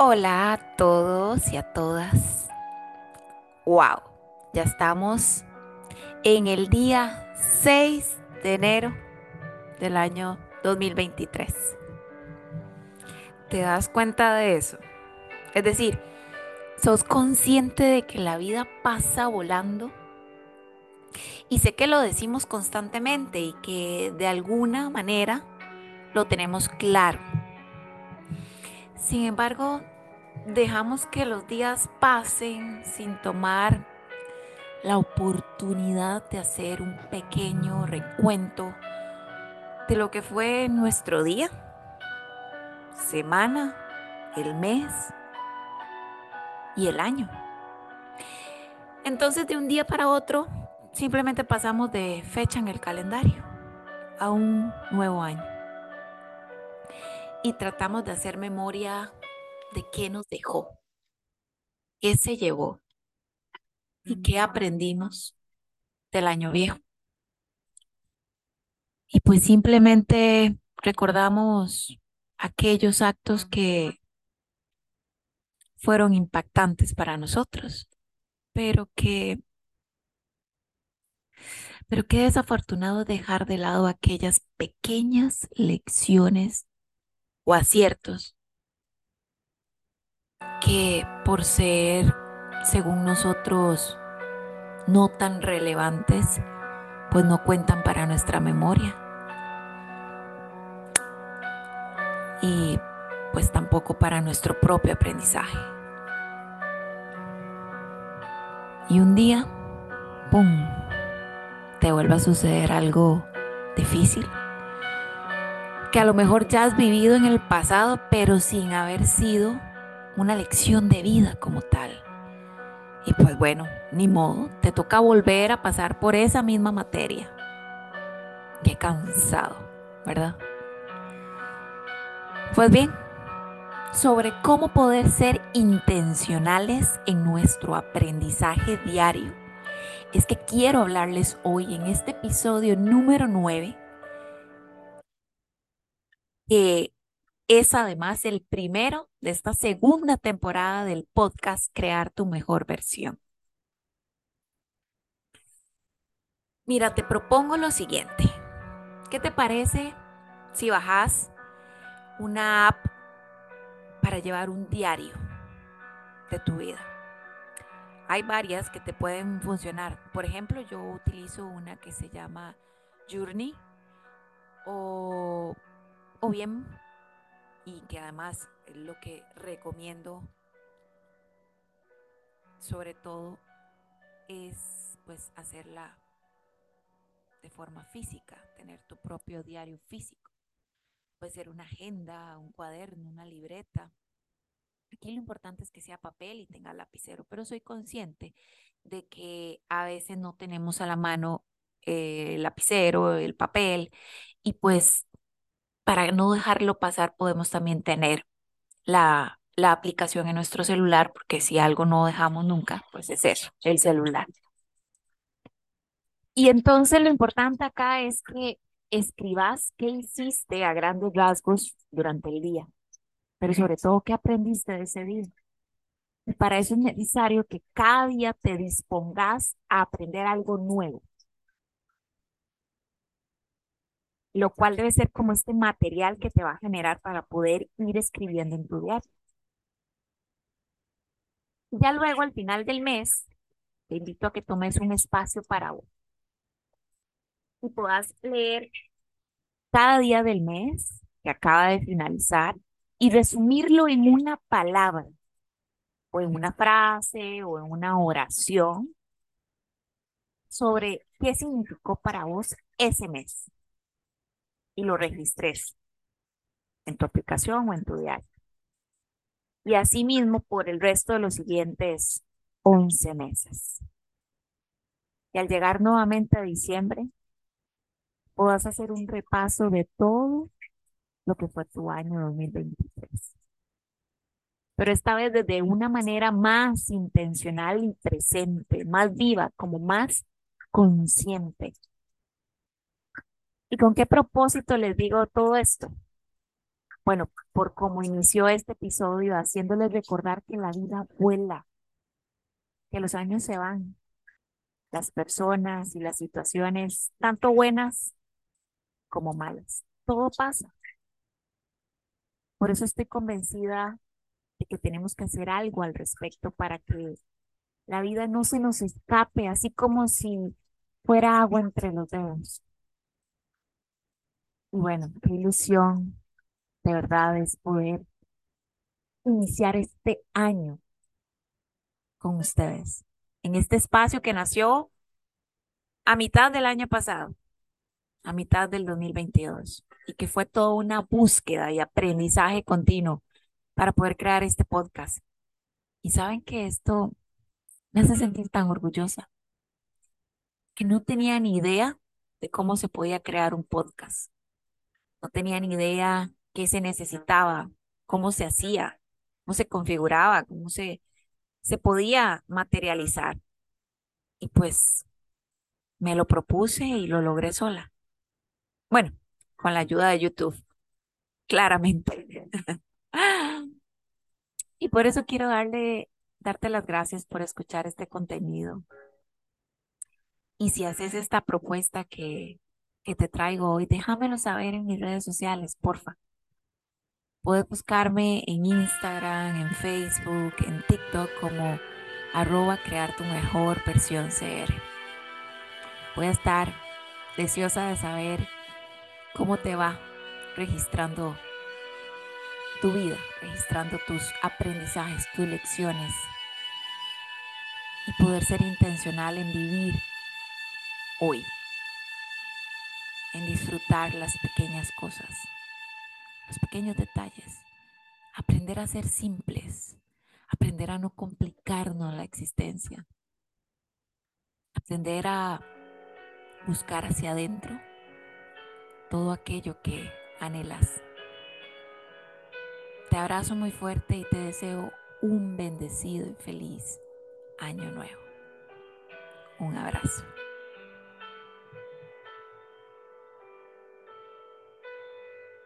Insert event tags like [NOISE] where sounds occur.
Hola a todos y a todas. Wow, ya estamos en el día 6 de enero del año 2023. ¿Te das cuenta de eso? Es decir, ¿sos consciente de que la vida pasa volando? Y sé que lo decimos constantemente y que de alguna manera lo tenemos claro sin embargo, dejamos que los días pasen sin tomar la oportunidad de hacer un pequeño recuento de lo que fue nuestro día, semana, el mes y el año. Entonces de un día para otro simplemente pasamos de fecha en el calendario a un nuevo año y tratamos de hacer memoria de qué nos dejó, qué se llevó y qué aprendimos del año viejo. Y pues simplemente recordamos aquellos actos que fueron impactantes para nosotros, pero que pero qué desafortunado dejar de lado aquellas pequeñas lecciones o aciertos que por ser, según nosotros, no tan relevantes, pues no cuentan para nuestra memoria. Y pues tampoco para nuestro propio aprendizaje. Y un día, ¡pum!, te vuelve a suceder algo difícil que a lo mejor ya has vivido en el pasado, pero sin haber sido una lección de vida como tal. Y pues bueno, ni modo, te toca volver a pasar por esa misma materia. Qué cansado, ¿verdad? Pues bien, sobre cómo poder ser intencionales en nuestro aprendizaje diario, es que quiero hablarles hoy en este episodio número 9 que es además el primero de esta segunda temporada del podcast Crear tu mejor versión. Mira, te propongo lo siguiente. ¿Qué te parece si bajas una app para llevar un diario de tu vida? Hay varias que te pueden funcionar. Por ejemplo, yo utilizo una que se llama Journey o o bien, y que además lo que recomiendo sobre todo es pues hacerla de forma física, tener tu propio diario físico. Puede ser una agenda, un cuaderno, una libreta. Aquí lo importante es que sea papel y tenga lapicero, pero soy consciente de que a veces no tenemos a la mano eh, el lapicero, el papel, y pues para no dejarlo pasar, podemos también tener la, la aplicación en nuestro celular, porque si algo no dejamos nunca, pues es eso, el celular. Y entonces lo importante acá es que escribas qué hiciste a grandes rasgos durante el día, pero sobre todo qué aprendiste de ese día. Y para eso es necesario que cada día te dispongas a aprender algo nuevo. Lo cual debe ser como este material que te va a generar para poder ir escribiendo en tu diario. Ya luego, al final del mes, te invito a que tomes un espacio para vos y puedas leer cada día del mes que acaba de finalizar y resumirlo en una palabra o en una frase o en una oración sobre qué significó para vos ese mes y lo registres en tu aplicación o en tu diario. Y asimismo por el resto de los siguientes 11 meses. Y al llegar nuevamente a diciembre, puedas hacer un repaso de todo lo que fue tu año 2023. Pero esta vez desde una manera más intencional y presente, más viva, como más consciente ¿Y con qué propósito les digo todo esto? bueno, por cómo inició este episodio, haciéndoles recordar que la vida vuela, que los años se van, las personas y las situaciones, tanto buenas como malas, todo pasa. Por eso estoy convencida de que tenemos que hacer algo al respecto para que la vida no se nos escape, así como si fuera agua entre los dedos. Bueno, qué ilusión de verdad es poder iniciar este año con ustedes, en este espacio que nació a mitad del año pasado, a mitad del 2022, y que fue toda una búsqueda y aprendizaje continuo para poder crear este podcast. Y saben que esto me hace sentir tan orgullosa, que no tenía ni idea de cómo se podía crear un podcast. No tenía ni idea qué se necesitaba, cómo se hacía, cómo se configuraba, cómo se, se podía materializar. Y pues me lo propuse y lo logré sola. Bueno, con la ayuda de YouTube, [LAUGHS] claramente. y por eso quiero darle, darte las gracias por escuchar este contenido. Y si haces esta propuesta que, que te traigo hoy, déjamelo saber en mis redes sociales, porfa. Puedes buscarme en Instagram, en Facebook, en TikTok como arroba crear tu mejor versión CR. Voy a estar deseosa de saber cómo te va registrando tu vida, registrando tus aprendizajes, tus lecciones y poder ser intencional en vivir hoy, en disfrutar las pequeñas cosas los pequeños detalles, aprender a ser simples, aprender a no complicarnos la existencia, aprender a buscar hacia adentro todo aquello que anhelas. Te abrazo muy fuerte y te deseo un bendecido y feliz año nuevo. Un abrazo.